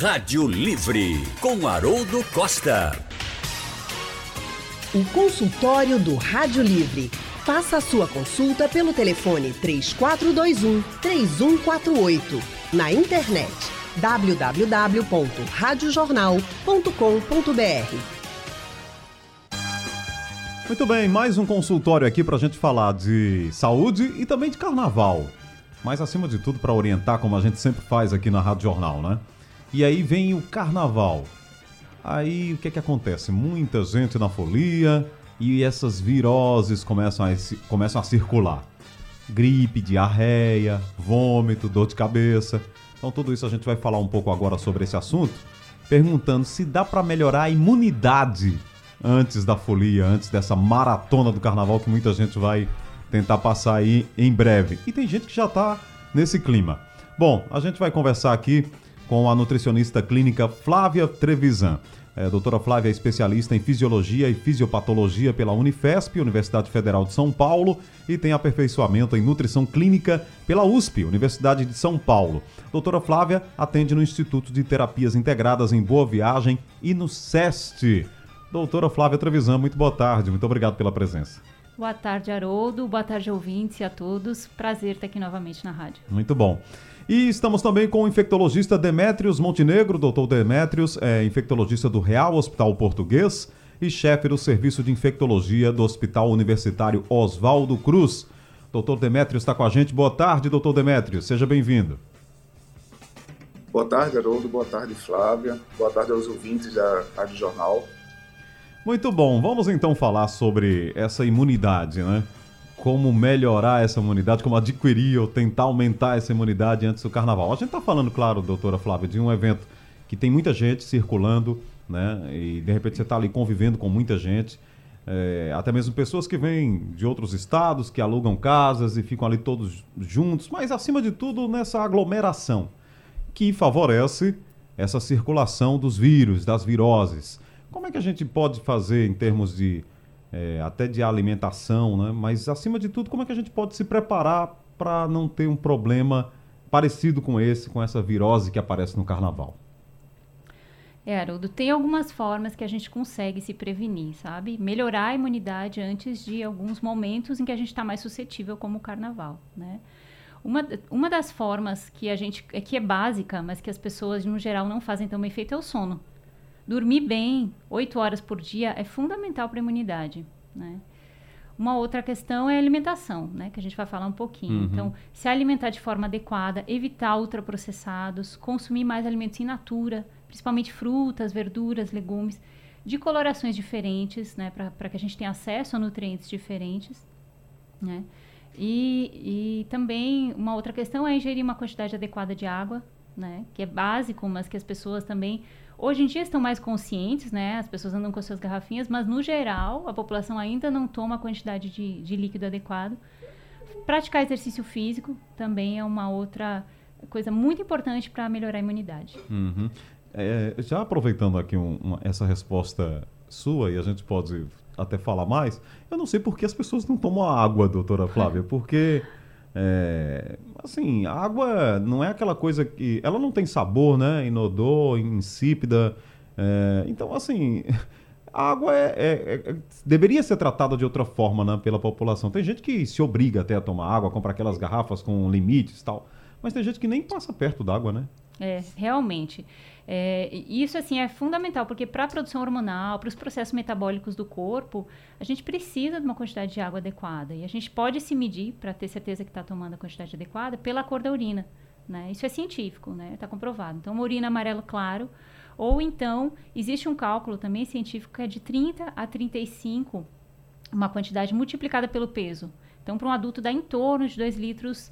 Rádio Livre, com Haroldo Costa. O consultório do Rádio Livre. Faça a sua consulta pelo telefone 3421 3148. Na internet www.radiojornal.com.br. Muito bem, mais um consultório aqui para a gente falar de saúde e também de carnaval. Mas acima de tudo para orientar, como a gente sempre faz aqui na Rádio Jornal, né? E aí vem o carnaval. Aí o que é que acontece? Muita gente na folia e essas viroses começam a, começam a circular. Gripe, diarreia, vômito, dor de cabeça. Então tudo isso a gente vai falar um pouco agora sobre esse assunto, perguntando se dá para melhorar a imunidade antes da folia, antes dessa maratona do carnaval que muita gente vai tentar passar aí em breve. E tem gente que já está nesse clima. Bom, a gente vai conversar aqui com a nutricionista clínica Flávia Trevisan. É, a doutora Flávia é especialista em fisiologia e fisiopatologia pela Unifesp, Universidade Federal de São Paulo, e tem aperfeiçoamento em nutrição clínica pela USP, Universidade de São Paulo. Doutora Flávia atende no Instituto de Terapias Integradas em Boa Viagem e no SEST. Doutora Flávia Trevisan, muito boa tarde, muito obrigado pela presença. Boa tarde, Haroldo. Boa tarde, ouvintes e a todos. Prazer estar aqui novamente na rádio. Muito bom. E estamos também com o infectologista Demétrios Montenegro. Doutor Demétrios é infectologista do Real Hospital Português e chefe do Serviço de Infectologia do Hospital Universitário Oswaldo Cruz. Doutor Demétrios está com a gente. Boa tarde, doutor Demétrios. Seja bem-vindo. Boa tarde, Haroldo. Boa tarde, Flávia. Boa tarde aos ouvintes da Rádio Jornal. Muito bom. Vamos então falar sobre essa imunidade, né? Como melhorar essa imunidade, como adquirir ou tentar aumentar essa imunidade antes do carnaval. A gente está falando, claro, doutora Flávia, de um evento que tem muita gente circulando, né? E de repente você está ali convivendo com muita gente. É, até mesmo pessoas que vêm de outros estados, que alugam casas e ficam ali todos juntos, mas acima de tudo nessa aglomeração que favorece essa circulação dos vírus, das viroses. Como é que a gente pode fazer em termos de é, até de alimentação, né? Mas acima de tudo, como é que a gente pode se preparar para não ter um problema parecido com esse, com essa virose que aparece no carnaval? É, Haroldo, tem algumas formas que a gente consegue se prevenir, sabe? Melhorar a imunidade antes de alguns momentos em que a gente está mais suscetível, como o carnaval, né? Uma, uma das formas que a gente, que é básica, mas que as pessoas, no geral, não fazem tão bem feito é o sono. Dormir bem, 8 horas por dia, é fundamental para a imunidade, né? Uma outra questão é a alimentação, né? Que a gente vai falar um pouquinho. Uhum. Então, se alimentar de forma adequada, evitar ultraprocessados, consumir mais alimentos in natura, principalmente frutas, verduras, legumes, de colorações diferentes, né? Para que a gente tenha acesso a nutrientes diferentes, né? E, e também uma outra questão é ingerir uma quantidade adequada de água, né? Que é básico, mas que as pessoas também Hoje em dia estão mais conscientes, né? As pessoas andam com as suas garrafinhas, mas no geral a população ainda não toma a quantidade de, de líquido adequado. Praticar exercício físico também é uma outra coisa muito importante para melhorar a imunidade. Uhum. É, já aproveitando aqui um, uma, essa resposta sua, e a gente pode até falar mais, eu não sei por que as pessoas não tomam água, doutora Flávia, porque é, assim, água não é aquela coisa que. Ela não tem sabor, né? Inodor, insípida. É, então, assim. A água é, é, é, deveria ser tratada de outra forma né, pela população. Tem gente que se obriga até a tomar água, comprar aquelas garrafas com limites e tal. Mas tem gente que nem passa perto d'água, né? É, realmente. É, isso assim é fundamental, porque para a produção hormonal, para os processos metabólicos do corpo, a gente precisa de uma quantidade de água adequada. E a gente pode se medir, para ter certeza que está tomando a quantidade adequada, pela cor da urina. Né? Isso é científico, está né? Tá comprovado. Então, uma urina amarelo claro, ou então, existe um cálculo também científico que é de 30 a 35, uma quantidade multiplicada pelo peso. Então, para um adulto dá em torno de 2 litros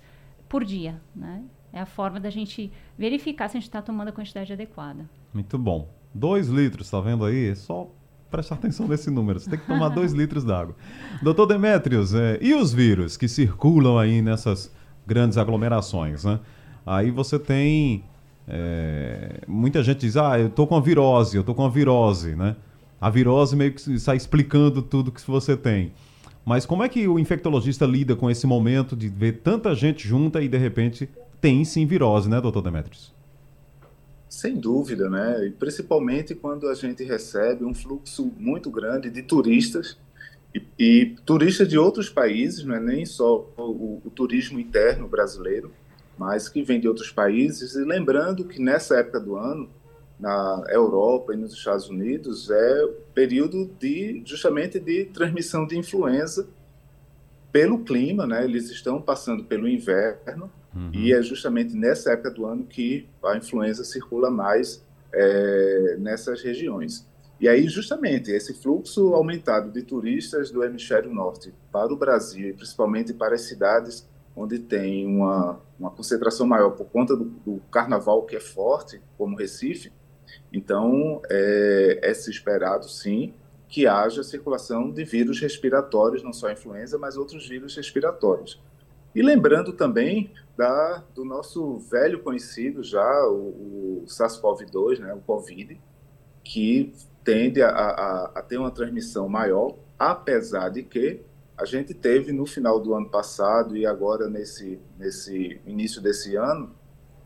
por dia, né? É a forma da gente verificar se a gente está tomando a quantidade adequada. Muito bom. Dois litros, tá vendo aí? É só prestar atenção nesse número. Você tem que tomar dois litros d'água. Doutor Demetrios, é, e os vírus que circulam aí nessas grandes aglomerações, né? Aí você tem... É, muita gente diz, ah, eu tô com a virose, eu tô com a virose, né? A virose meio que está explicando tudo que você tem. Mas como é que o infectologista lida com esse momento de ver tanta gente junta e de repente tem sim virose, né, doutor Demetrios? Sem dúvida, né? E principalmente quando a gente recebe um fluxo muito grande de turistas e, e turistas de outros países, não é nem só o, o, turismo interno brasileiro, mas que vem de outros países. E lembrando que nessa época do ano, na Europa e nos Estados Unidos, é período de justamente de transmissão de influenza pelo clima, né? Eles estão passando pelo inverno Uhum. E é justamente nessa época do ano que a influenza circula mais é, nessas regiões. E aí, justamente, esse fluxo aumentado de turistas do hemisfério norte para o Brasil, e principalmente para as cidades onde tem uma, uma concentração maior por conta do, do carnaval que é forte, como Recife, então é, é se esperado, sim, que haja circulação de vírus respiratórios, não só a influenza, mas outros vírus respiratórios. E lembrando também da, do nosso velho conhecido já, o, o SARS-CoV-2, né, o Covid, que tende a, a, a, ter uma transmissão maior, apesar de que a gente teve no final do ano passado e agora nesse, nesse início desse ano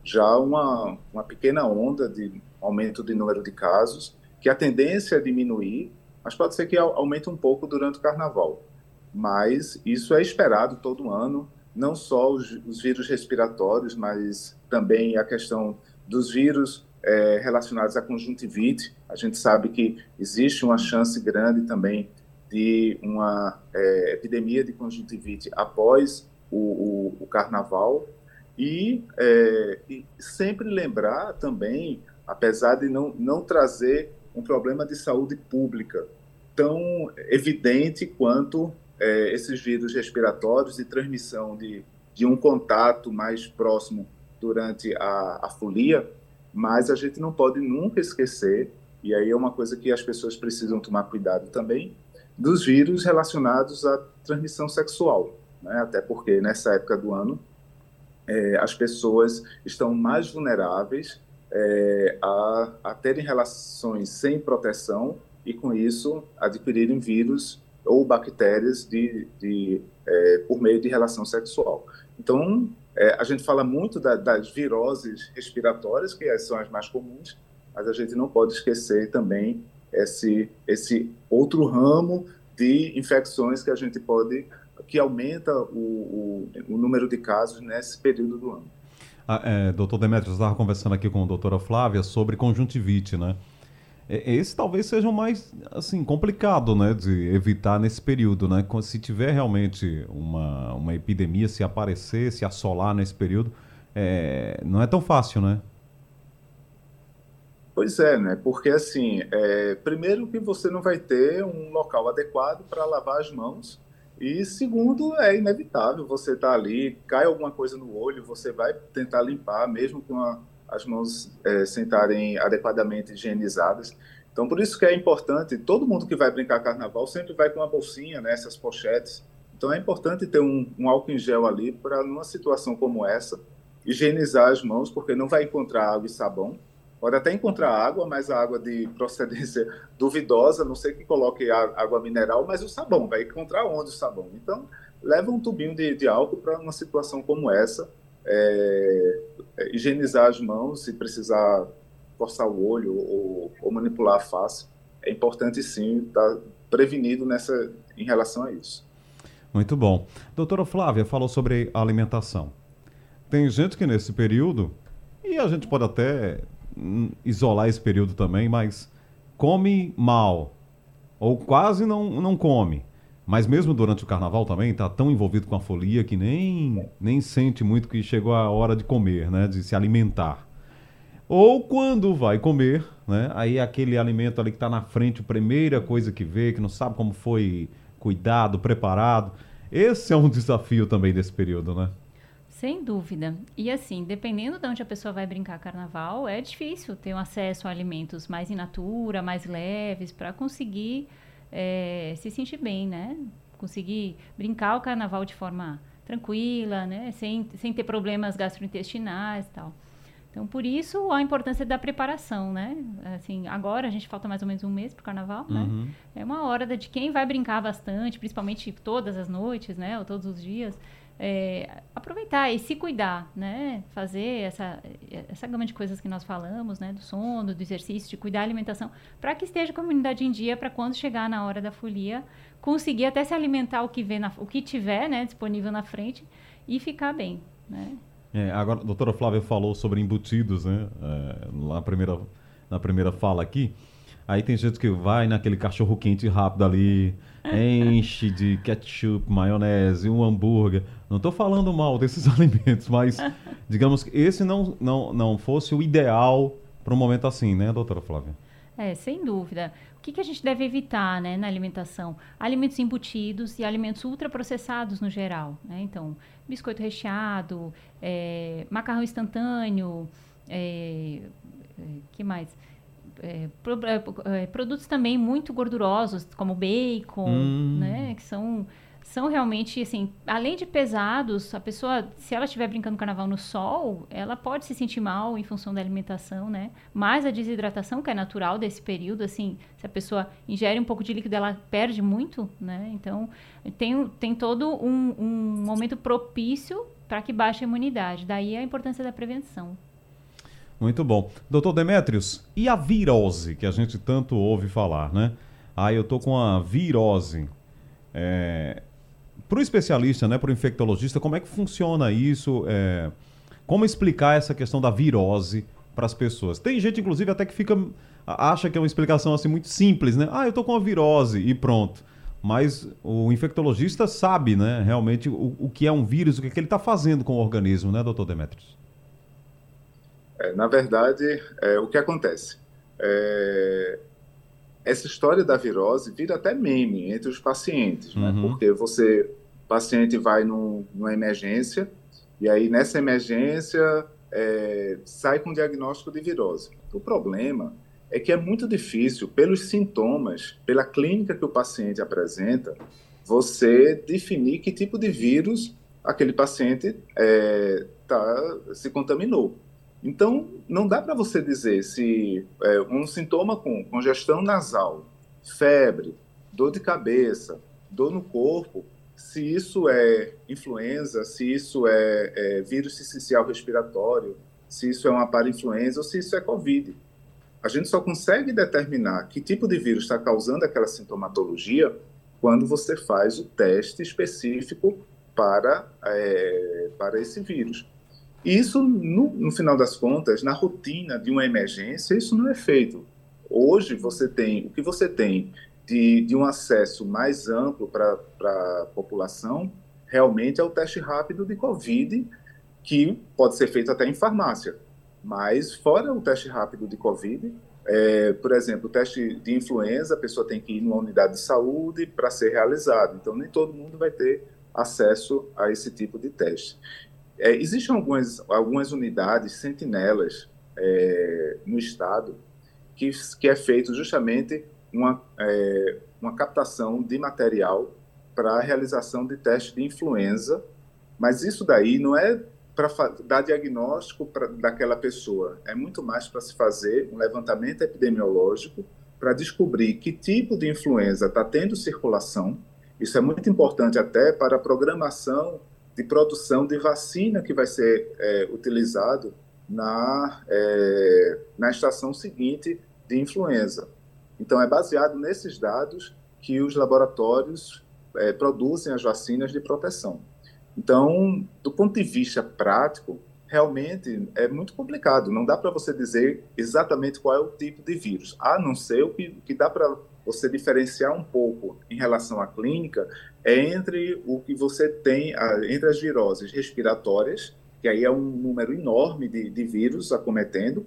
já uma, uma pequena onda de aumento de número de casos, que a tendência é diminuir, mas pode ser que aumente um pouco durante o carnaval. Mas isso é esperado todo ano não só os, os vírus respiratórios, mas também a questão dos vírus é, relacionados à conjuntivite. A gente sabe que existe uma chance grande também de uma é, epidemia de conjuntivite após o, o, o carnaval. E, é, e, sempre lembrar também, apesar de não, não trazer um problema de saúde pública tão evidente quanto é, esses vírus respiratórios e transmissão de, de um contato mais próximo durante a, a folia, mas a gente não pode nunca esquecer, e aí é uma coisa que as pessoas precisam tomar cuidado também, dos vírus relacionados à transmissão sexual, né? até porque nessa época do ano é, as pessoas estão mais vulneráveis é, a, a terem relações sem proteção e, com isso, adquirirem vírus ou bactérias de, de é, por meio de relação sexual. Então, é, a gente fala muito da, das viroses respiratórias, que são as mais comuns, mas a gente não pode esquecer também esse, esse outro ramo de infecções que a gente pode, que aumenta o, o, o número de casos nesse período do ano. Ah, é, doutor Demetrios, estava conversando aqui com a doutora Flávia sobre conjuntivite, né? É, esse talvez seja o mais assim complicado, né, de evitar nesse período, né? Se tiver realmente uma, uma epidemia, se aparecer, se assolar nesse período, é, não é tão fácil, né? Pois é, né? Porque assim, é, primeiro que você não vai ter um local adequado para lavar as mãos e segundo é inevitável você tá ali, cai alguma coisa no olho, você vai tentar limpar, mesmo com a as mãos é, sentarem adequadamente higienizadas. Então, por isso que é importante, todo mundo que vai brincar carnaval sempre vai com uma bolsinha, né, essas pochetes. Então, é importante ter um, um álcool em gel ali para, numa situação como essa, higienizar as mãos, porque não vai encontrar água e sabão. Pode até encontrar água, mas a água de procedência duvidosa, não sei que coloque água mineral, mas o sabão, vai encontrar onde o sabão? Então, leva um tubinho de, de álcool para uma situação como essa, é, é, higienizar as mãos se precisar forçar o olho ou, ou, manipular a face. É importante sim estar prevenido nessa, em relação a isso. Muito bom. Doutora Flávia falou sobre alimentação. Tem gente que nesse período, e a gente pode até hum, isolar esse período também, mas come mal, ou quase não, não come. Mas mesmo durante o carnaval também está tão envolvido com a folia que nem, nem sente muito que chegou a hora de comer, né? De se alimentar. Ou quando vai comer, né? Aí aquele alimento ali que está na frente, a primeira coisa que vê, que não sabe como foi cuidado, preparado. Esse é um desafio também desse período, né? Sem dúvida. E assim, dependendo de onde a pessoa vai brincar carnaval, é difícil ter um acesso a alimentos mais in natura, mais leves, para conseguir é, se sentir bem, né? Conseguir brincar o carnaval de forma tranquila, né? Sem, sem ter problemas gastrointestinais e tal. Então, por isso, a importância da preparação, né? Assim, agora a gente falta mais ou menos um mês para o carnaval, né? uhum. né? É uma hora de quem vai brincar bastante, principalmente todas as noites, né? Ou todos os dias. É, aproveitar e se cuidar, né? Fazer essa, essa gama de coisas que nós falamos, né? Do sono, do exercício, de cuidar da alimentação, para que esteja com a imunidade em dia, para quando chegar na hora da folia, conseguir até se alimentar o que, vê na, o que tiver né, disponível na frente e ficar bem, né? É, agora, a doutora Flávia falou sobre embutidos, né? É, na primeira, na primeira fala aqui. Aí tem gente que vai naquele cachorro quente rápido ali, enche de ketchup, maionese, um hambúrguer. Não estou falando mal desses alimentos, mas digamos que esse não, não, não fosse o ideal para um momento assim, né, doutora Flávia? É, sem dúvida. O que, que a gente deve evitar né, na alimentação? Alimentos embutidos e alimentos ultraprocessados no geral. Né? Então, biscoito recheado, é, macarrão instantâneo, é, que mais? É, pro, é, é, produtos também muito gordurosos, como bacon, hum. né? Que são, são realmente, assim, além de pesados, a pessoa, se ela estiver brincando carnaval no sol, ela pode se sentir mal em função da alimentação, né? Mas a desidratação, que é natural desse período, assim, se a pessoa ingere um pouco de líquido, ela perde muito, né? Então, tem, tem todo um, um momento propício para que baixe a imunidade. Daí a importância da prevenção. Muito bom. Doutor Demetrios, e a virose, que a gente tanto ouve falar, né? Ah, eu tô com a virose. É... Para o especialista, né, para o infectologista, como é que funciona isso? É... Como explicar essa questão da virose para as pessoas? Tem gente, inclusive, até que fica acha que é uma explicação assim muito simples, né? Ah, eu tô com a virose e pronto. Mas o infectologista sabe, né, realmente o, o que é um vírus, o que, é que ele está fazendo com o organismo, né, doutor Demetrios? É, na verdade, é, o que acontece? É, essa história da virose vira até meme entre os pacientes, né? uhum. né? porque você, o paciente vai num, numa emergência, e aí nessa emergência é, sai com diagnóstico de virose. O problema é que é muito difícil, pelos sintomas, pela clínica que o paciente apresenta, você definir que tipo de vírus aquele paciente é, tá, se contaminou. Então, não dá para você dizer se é, um sintoma com congestão nasal, febre, dor de cabeça, dor no corpo, se isso é influenza, se isso é, é vírus essencial respiratório, se isso é uma parainfluenza ou se isso é Covid. A gente só consegue determinar que tipo de vírus está causando aquela sintomatologia quando você faz o teste específico para, é, para esse vírus. E isso, no, no, final das contas, na rotina de uma emergência, isso não é feito. Hoje, você tem o que você tem de, de um acesso mais amplo para a população, realmente é o teste rápido de Covid, que pode ser feito até em farmácia. Mas, fora o teste rápido de Covid, é, por exemplo, o teste de influenza, a pessoa tem que ir numa unidade de saúde para ser realizado. Então, nem todo mundo vai ter acesso a esse tipo de teste. É, existem algumas, algumas unidades sentinelas é, no estado que, que é feito justamente uma, é, uma captação de material para a realização de teste de influenza, mas isso daí não é para dar diagnóstico pra, daquela pessoa, é muito mais para se fazer um levantamento epidemiológico para descobrir que tipo de influenza está tendo circulação. Isso é muito importante até para a programação de produção de vacina que vai ser é, utilizado na, é, na estação seguinte de influenza. Então, é baseado nesses dados que os laboratórios é, produzem as vacinas de proteção. Então, do ponto de vista prático, realmente é muito complicado. Não dá para você dizer exatamente qual é o tipo de vírus, a não ser o que, que dá para você diferenciar um pouco em relação à clínica é entre o que você tem, entre as viroses respiratórias, que aí é um número enorme de, de vírus acometendo,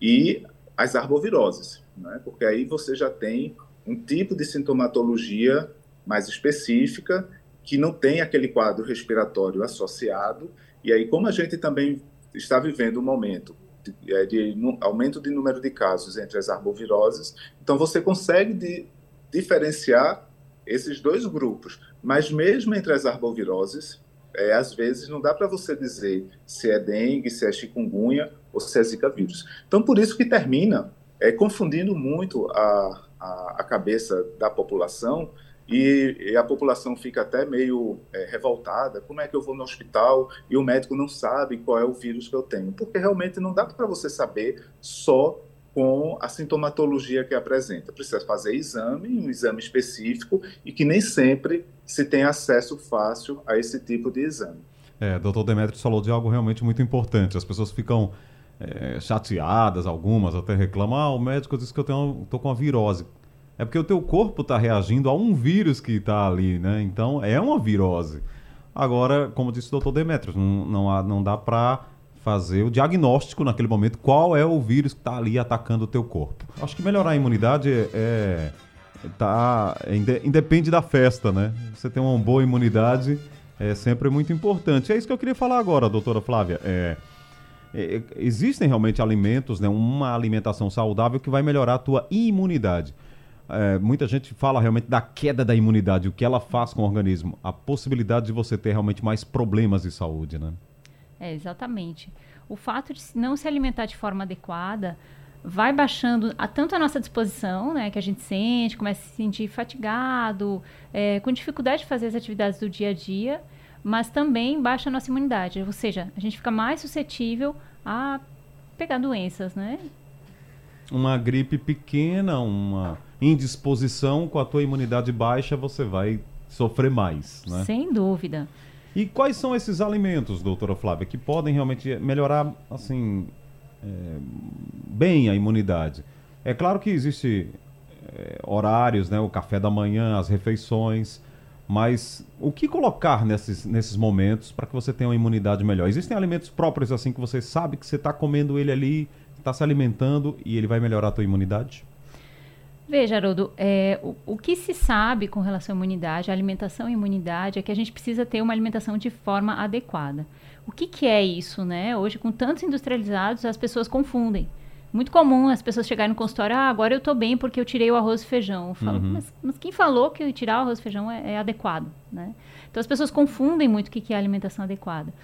e as arboviroses, né? porque aí você já tem um tipo de sintomatologia mais específica, que não tem aquele quadro respiratório associado, e aí como a gente também está vivendo um momento de, é, de, aumento de número de casos entre as arboviroses. Então, você consegue de, diferenciar esses dois grupos. Mas mesmo entre as arboviroses, é, às vezes não dá para você dizer se é dengue, se é chikungunya ou se é zika vírus. Então, por isso que termina é, confundindo muito a, a, a cabeça da população e, e, a população fica até meio é, revoltada. Como é que eu vou no hospital e o médico não sabe qual é o vírus que eu tenho? Porque realmente não dá para você saber só com a sintomatologia que apresenta. Precisa fazer exame, um exame específico, e que nem sempre se tem acesso fácil a esse tipo de exame. É, doutor Demetrios falou de algo realmente muito importante. As pessoas ficam é, chateadas, algumas até reclamam, ah, o médico disse que eu tenho, com uma virose. É porque o teu corpo está reagindo a um vírus que está ali, né? Então, é uma virose. Agora, como disse o doutor Demetrios, não, não, não dá para fazer o diagnóstico naquele momento qual é o vírus que está ali atacando o teu corpo. Acho que melhorar a imunidade é, é tá é, independe da festa, né? Você ter uma boa imunidade é sempre muito importante. É isso que eu queria falar agora, doutora Flávia. É, é, existem realmente alimentos, né, uma alimentação saudável que vai melhorar a tua imunidade. É, muita gente fala realmente da queda da imunidade, o que ela faz com o organismo, a possibilidade de você ter realmente mais problemas de saúde, né? É, exatamente. O fato de não se alimentar de forma adequada vai baixando a, tanto a nossa disposição, né, que a gente sente, começa a se sentir fatigado, é, com dificuldade de fazer as atividades do dia a dia, mas também baixa a nossa imunidade, ou seja, a gente fica mais suscetível a pegar doenças, né? Uma gripe pequena, uma indisposição com a tua imunidade baixa, você vai sofrer mais, né? Sem dúvida. E quais são esses alimentos, doutora Flávia, que podem realmente melhorar, assim, é, bem a imunidade? É claro que existe é, horários, né, o café da manhã, as refeições, mas o que colocar nesses, nesses momentos para que você tenha uma imunidade melhor? Existem alimentos próprios assim que você sabe que você está comendo ele ali, está se alimentando e ele vai melhorar a tua imunidade? Veja, Haroldo, é, o, o, que se sabe com relação à imunidade, à alimentação e imunidade, é que a gente precisa ter uma alimentação de forma adequada. O que, que é isso, né? Hoje, com tantos industrializados, as pessoas confundem. Muito comum as pessoas chegarem no consultório, ah, agora eu estou bem porque eu tirei o arroz e feijão. Eu falo, uhum. mas, mas, quem falou que tirar o arroz e feijão é, é adequado, né? Então, as pessoas confundem muito o que, que é alimentação adequada.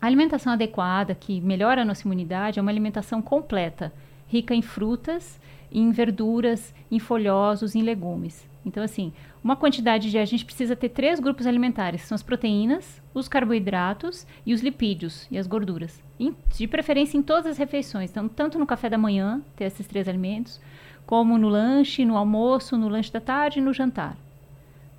A alimentação adequada, que melhora a nossa imunidade, é uma alimentação completa, rica em frutas, em verduras, em folhosos, em legumes. Então, assim, uma quantidade de. A gente precisa ter três grupos alimentares: são as proteínas, os carboidratos e os lipídios e as gorduras. Em, de preferência em todas as refeições. Então, tanto no café da manhã, ter esses três alimentos, como no lanche, no almoço, no lanche da tarde e no jantar.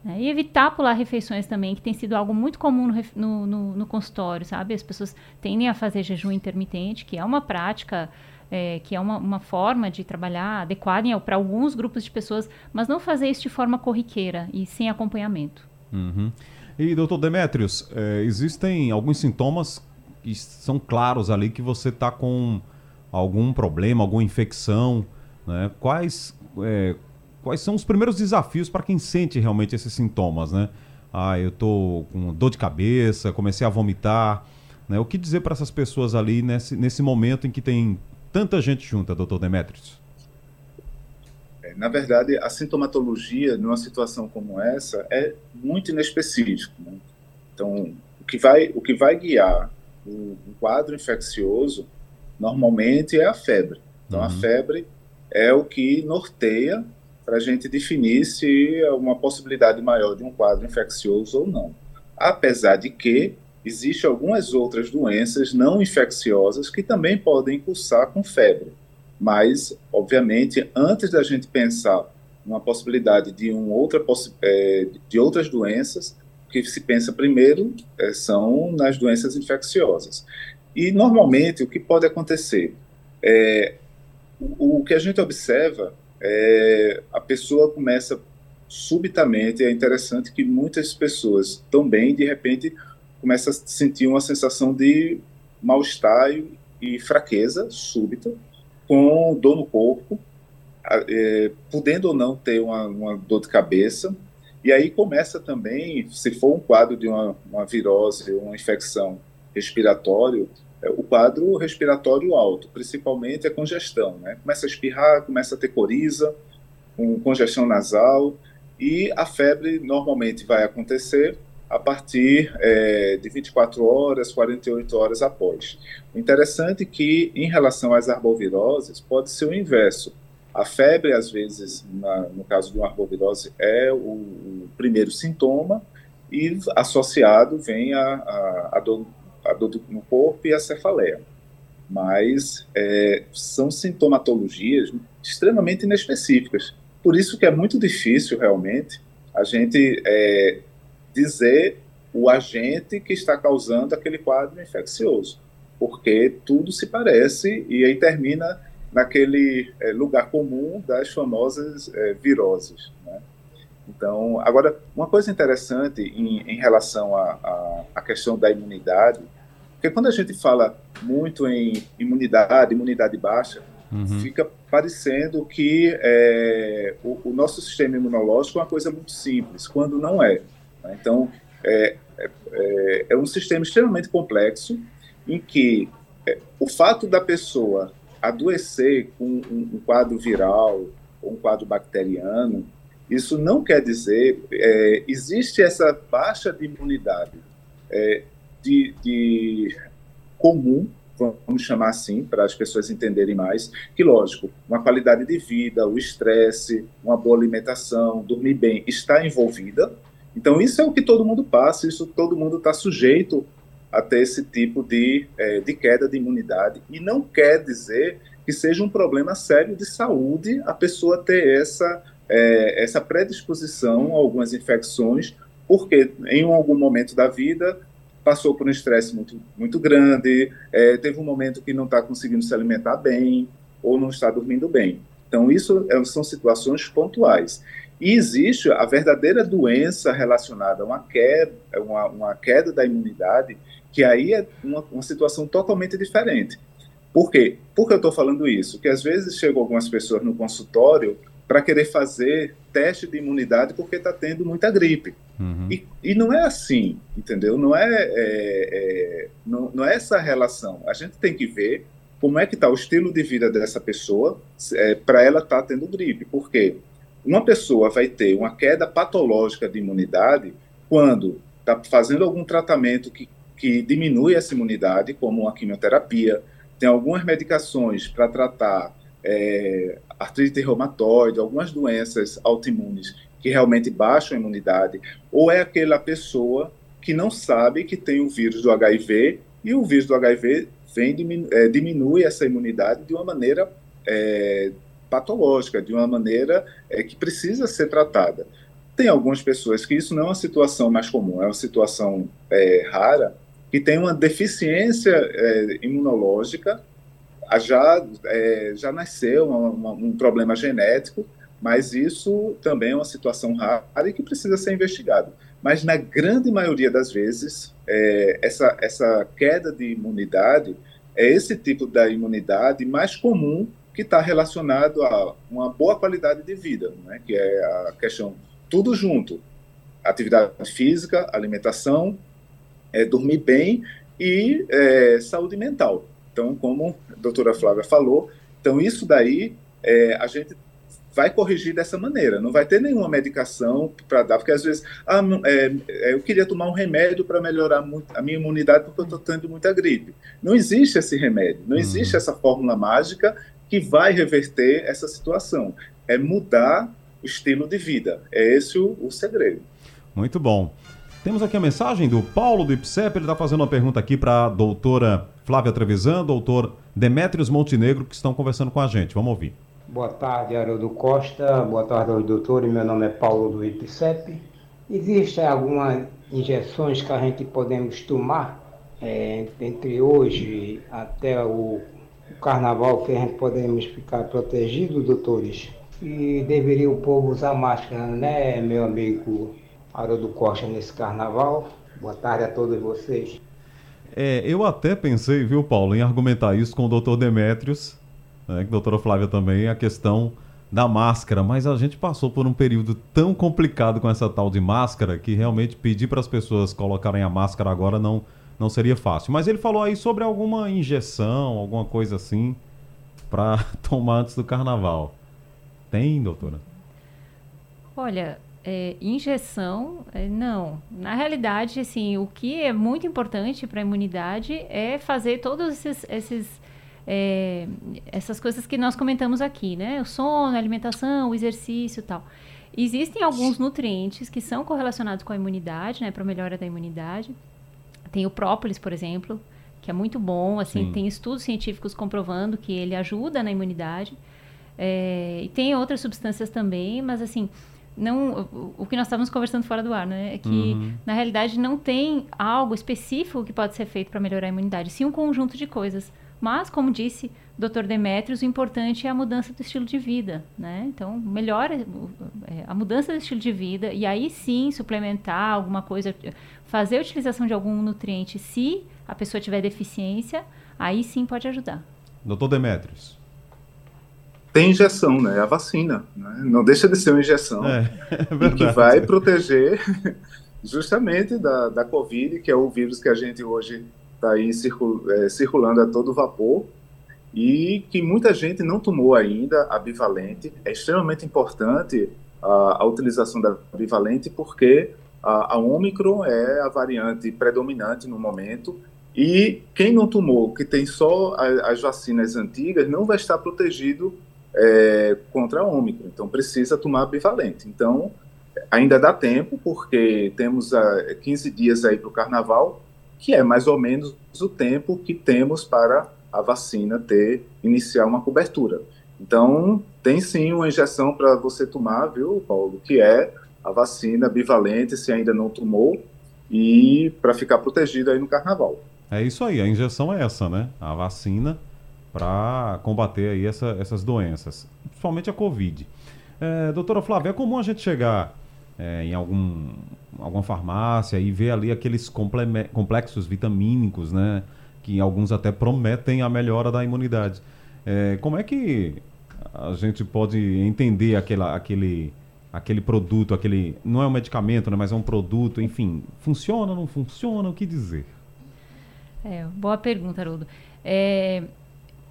Né? E evitar pular refeições também, que tem sido algo muito comum no, no, no, no consultório, sabe? As pessoas tendem a fazer jejum intermitente, que é uma prática é, que é uma, uma, forma de trabalhar adequada para alguns grupos de pessoas, mas não fazer isso de forma corriqueira e sem acompanhamento. Uhum. E, doutor Demetrios, é, existem alguns sintomas que são claros ali que você está com algum problema, alguma infecção, né? Quais, é, quais são os primeiros desafios para quem sente realmente esses sintomas, né? Ah, eu estou com dor de cabeça, comecei a vomitar, né? O que dizer para essas pessoas ali nesse, nesse momento em que tem tanta gente junta, doutor Demetrios? É, na verdade, a sintomatologia numa situação como essa é muito inespecífico. Né? Então, o que vai, o que vai guiar um, quadro infeccioso normalmente é a febre. Então, uhum. a febre é o que norteia para a gente definir se é uma possibilidade maior de um quadro infeccioso ou não. Apesar de que existem algumas outras doenças não infecciosas que também podem cursar com febre. Mas, obviamente, antes da gente pensar numa possibilidade de, um outra, é, de outras doenças, o que se pensa primeiro é, são nas doenças infecciosas. E, normalmente, o que pode acontecer? É, o, que a gente observa é a pessoa começa subitamente, é interessante que muitas pessoas bem, de repente começa a sentir uma sensação de mal-estar e fraqueza súbita, com dor no corpo, é, podendo ou não ter uma, uma, dor de cabeça. E aí começa também, se for um quadro de uma, uma virose, uma infecção respiratória, é, o quadro respiratório alto, principalmente a congestão. Né? Começa a espirrar, começa a ter coriza, congestão nasal, e a febre normalmente vai acontecer a partir é, de 24 horas, 48 horas após. O interessante é que, em relação às arboviroses, pode ser o inverso. A febre, às vezes, na, no caso de uma arbovirose, é o, o, primeiro sintoma e associado vem a, a, a, dor, a dor no corpo e a cefaleia. Mas é, são sintomatologias extremamente inespecíficas. Por isso que é muito difícil, realmente, a gente é, dizer o agente que está causando aquele quadro infeccioso, porque tudo se parece e aí termina naquele é, lugar comum das famosas é, viroses. Né? Então, agora, uma coisa interessante em, em relação à questão da imunidade, porque quando a gente fala muito em imunidade, imunidade baixa, uhum. fica parecendo que é, o, o, nosso sistema imunológico é uma coisa muito simples, quando não é. Né? Então, é, é, é, um sistema extremamente complexo em que é, o fato da pessoa adoecer com um, um quadro viral ou um quadro bacteriano, isso não quer dizer é, existe essa baixa de imunidade é, de, de, comum, vamos chamar assim, para as pessoas entenderem mais, que lógico, uma qualidade de vida, o estresse, uma boa alimentação, dormir bem, está envolvida. Então isso é o que todo mundo passa, isso todo mundo está sujeito a ter esse tipo de, é, de queda de imunidade. E não quer dizer que seja um problema sério de saúde a pessoa ter essa, é, essa predisposição a algumas infecções, porque em algum momento da vida passou por um estresse muito, muito grande, é, teve um momento que não está conseguindo se alimentar bem, ou não está dormindo bem. Então, isso é, são situações pontuais. E existe a verdadeira doença relacionada a uma queda, uma, uma queda da imunidade, que aí é uma, uma situação totalmente diferente. Por quê? Por que eu estou falando isso? Que às vezes chegam algumas pessoas no consultório para querer fazer teste de imunidade porque está tendo muita gripe. Uhum. E, e, não é assim, entendeu? Não é, é, é, não, não é essa relação. A gente tem que ver como é que está o estilo de vida dessa pessoa é, para ela estar tá tendo gripe. Por quê? Uma pessoa vai ter uma queda patológica de imunidade quando está fazendo algum tratamento que que diminui essa imunidade, como a quimioterapia. Tem algumas medicações para tratar é, artrite reumatoide, algumas doenças autoimunes que realmente baixam a imunidade, ou é aquela pessoa que não sabe que tem o vírus do HIV e o vírus do HIV vem diminu é, diminui essa imunidade de uma maneira é, patológica, de uma maneira é, que precisa ser tratada. Tem algumas pessoas que isso não é uma situação mais comum, é uma situação é, rara, que tem uma deficiência é, imunológica, já, é, já nasceu uma, uma, um problema genético, mas isso também é uma situação rara e que precisa ser investigado. Mas na grande maioria das vezes, é, essa, essa queda de imunidade é esse tipo da imunidade mais comum que está relacionado a uma boa qualidade de vida, né? que é a questão tudo junto: atividade física, alimentação, é, dormir bem e é, saúde mental. Então, como a doutora Flávia falou, então isso daí é, a gente vai corrigir dessa maneira. Não vai ter nenhuma medicação para dar, porque às vezes ah, é, é, eu queria tomar um remédio para melhorar a minha imunidade porque eu estou tendo muita gripe. Não existe esse remédio, não existe uhum. essa fórmula mágica que vai reverter essa situação. É mudar o estilo de vida. É esse o, o segredo. Muito bom. Temos aqui a mensagem do Paulo do IPSEP, ele está fazendo uma pergunta aqui para a doutora Flávia Trevisan, doutor Demetrios Montenegro, que estão conversando com a gente. Vamos ouvir. Boa tarde, Haroldo Costa. Boa tarde aos doutores. Meu nome é Paulo do IPSEP. Existem algumas injeções que a gente podemos tomar é, entre hoje até o, o carnaval que a gente podemos ficar protegidos, doutores? E deveria o povo usar máscara, né, meu amigo Haroldo Costa nesse carnaval. Boa tarde a todos vocês. É, eu até pensei, viu, Paulo, em argumentar isso com o doutor Demétrios, né, que a doutora Flávia também, a questão da máscara, mas a gente passou por um período tão complicado com essa tal de máscara que realmente pedir para as pessoas colocarem a máscara agora não, não seria fácil. Mas ele falou aí sobre alguma injeção, alguma coisa assim, para tomar antes do carnaval. Tem, doutora? Olha, é, injeção, é, não. Na realidade, assim, o que é muito importante para a imunidade é fazer todos esses, esses é, essas coisas que nós comentamos aqui, né? O sono, a alimentação, o exercício tal. Existem alguns nutrientes que são correlacionados com a imunidade, né? Para melhora da imunidade. Tem o própolis, por exemplo, que é muito bom. Assim, Sim. tem estudos científicos comprovando que ele ajuda na imunidade. É, e tem outras substâncias também, mas assim, não o que nós estávamos conversando fora do ar, né? É que uhum. na realidade não tem algo específico que pode ser feito para melhorar a imunidade, sim um conjunto de coisas. Mas, como disse Dr. Demetrios, o importante é a mudança do estilo de vida, né? Então, melhora é, a mudança do estilo de vida e aí sim suplementar alguma coisa, fazer a utilização de algum nutriente se a pessoa tiver deficiência, aí sim pode ajudar. Doutor Demetrios. Tem injeção, né? A vacina. Né? Não deixa de ser uma injeção. É, é que vai proteger justamente da, da Covid, que é o vírus que a gente hoje está aí circul, é, circulando a todo vapor e que muita gente não tomou ainda a bivalente. É extremamente importante a, a utilização da bivalente porque a, a Omicron é a variante predominante no momento e quem não tomou, que tem só a, as vacinas antigas, não vai estar protegido é, contra a Omicron. Então precisa tomar bivalente. Então ainda dá tempo porque temos a, 15 dias aí para o Carnaval que é mais ou menos o tempo que temos para a vacina ter iniciar uma cobertura. Então, tem sim uma injeção para você tomar, viu, Paulo, que é a vacina bivalente, se ainda não tomou, e para ficar protegido aí no carnaval. É isso aí, a injeção é essa, né? A vacina para combater aí essa, essas doenças, principalmente a Covid. É, doutora Flávia, é comum a gente chegar é, em algum, alguma farmácia e ver ali aqueles complexos vitamínicos, né? Que alguns até prometem a melhora da imunidade. É, como é que a gente pode entender aquela, aquele, aquele produto, aquele. Não é um medicamento, né, mas é um produto, enfim. Funciona, não funciona? O que dizer? É, boa pergunta, Haroldo. É,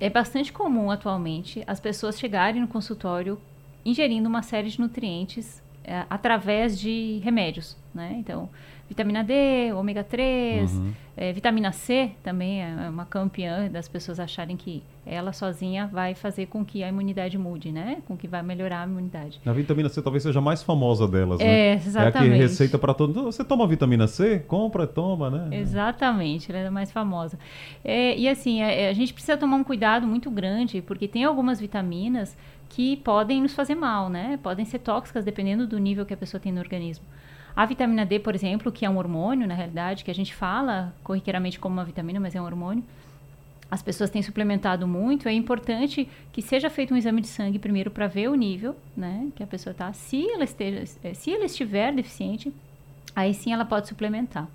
é bastante comum atualmente as pessoas chegarem no consultório ingerindo uma série de nutrientes é, através de remédios, né? Então, vitamina D, ômega 3, uhum. é, vitamina C também é uma campeã das pessoas acharem que ela sozinha vai fazer com que a imunidade mude, né? Com que vai melhorar a imunidade. A vitamina C talvez seja a mais famosa delas, né? É, exatamente. É a que receita para todo mundo. Você toma vitamina C? Compra, toma, né? Exatamente, ela é a mais famosa. É, e assim, a, é, a gente precisa tomar um cuidado muito grande, porque tem algumas vitaminas que podem nos fazer mal, né? Podem ser tóxicas dependendo do nível que a pessoa tem no organismo. A vitamina D, por exemplo, que é um hormônio, na realidade, que a gente fala corriqueiramente como uma vitamina, mas é um hormônio. As pessoas têm suplementado muito. É importante que seja feito um exame de sangue primeiro para ver o nível, né, que a pessoa está. Se ela esteja, se ela estiver deficiente, aí sim ela pode suplementar.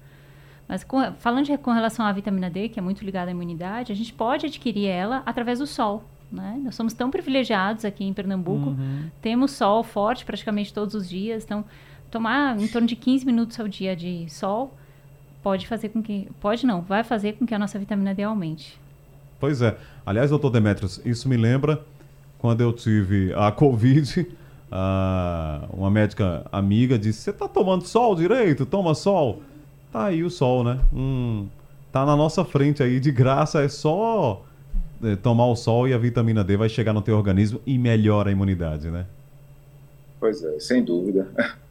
Mas com, falando de, com relação à vitamina D, que é muito ligada à imunidade, a gente pode adquirir ela através do sol. Né? Nós somos tão privilegiados aqui em Pernambuco, uhum. temos sol forte praticamente todos os dias, então tomar em torno de 15 minutos ao dia de sol pode fazer com que. Pode não, vai fazer com que a nossa vitamina D aumente. Pois é. Aliás, doutor Demetrios, isso me lembra quando eu tive a Covid. uma médica amiga disse: Você tá tomando sol direito? Toma sol. Tá aí o sol, né? Hum, tá na nossa frente aí, de graça, é só é, tomar o sol e a vitamina D vai chegar no teu organismo e melhora a imunidade, né? Pois é, sem dúvida.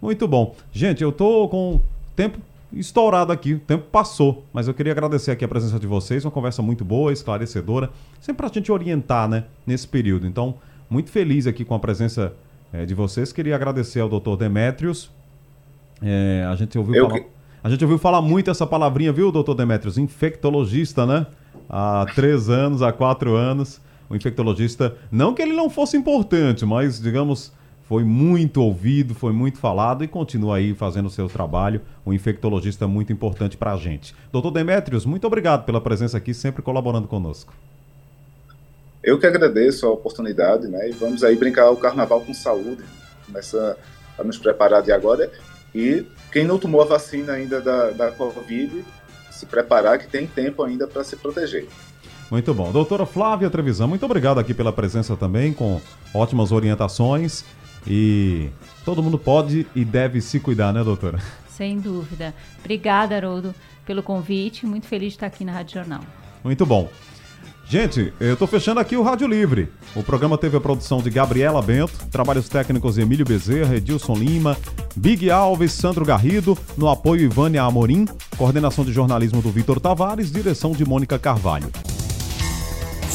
Muito bom. Gente, eu tô com tempo estourado aqui, o tempo passou, mas eu queria agradecer aqui a presença de vocês, uma conversa muito boa, esclarecedora, sempre para a gente orientar, né, nesse período. Então, muito feliz aqui com a presença é, de vocês. Queria agradecer ao Dr. Demetrios. É, a gente ouviu eu falar, que... a gente ouviu falar muito essa palavrinha, viu, Dr. Demetrios? Infectologista, né? Há três anos, há quatro anos, o infectologista, não que ele não fosse importante, mas digamos foi muito ouvido, foi muito falado e continua aí fazendo o seu trabalho. Um infectologista muito importante para a gente. Doutor Demetrios, muito obrigado pela presença aqui, sempre colaborando conosco. Eu que agradeço a oportunidade, né? E vamos aí brincar o carnaval com saúde, nessa a nos preparar de agora. E quem não tomou a vacina ainda da, da Covid, se preparar que tem tempo ainda para se proteger. Muito bom. Doutora Flávia Trevisan, muito obrigado aqui pela presença também, com ótimas orientações. E todo mundo pode e deve se cuidar, né, doutora? Sem dúvida. Obrigada, Haroldo, pelo convite. Muito feliz de estar aqui na Rádio Jornal. Muito bom. Gente, eu tô fechando aqui o Rádio Livre. O programa teve a produção de Gabriela Bento, trabalhos técnicos de Emílio Bezerra, Edilson Lima, Big Alves, Sandro Garrido, no apoio Ivânia Amorim, coordenação de jornalismo do Vitor Tavares, direção de Mônica Carvalho.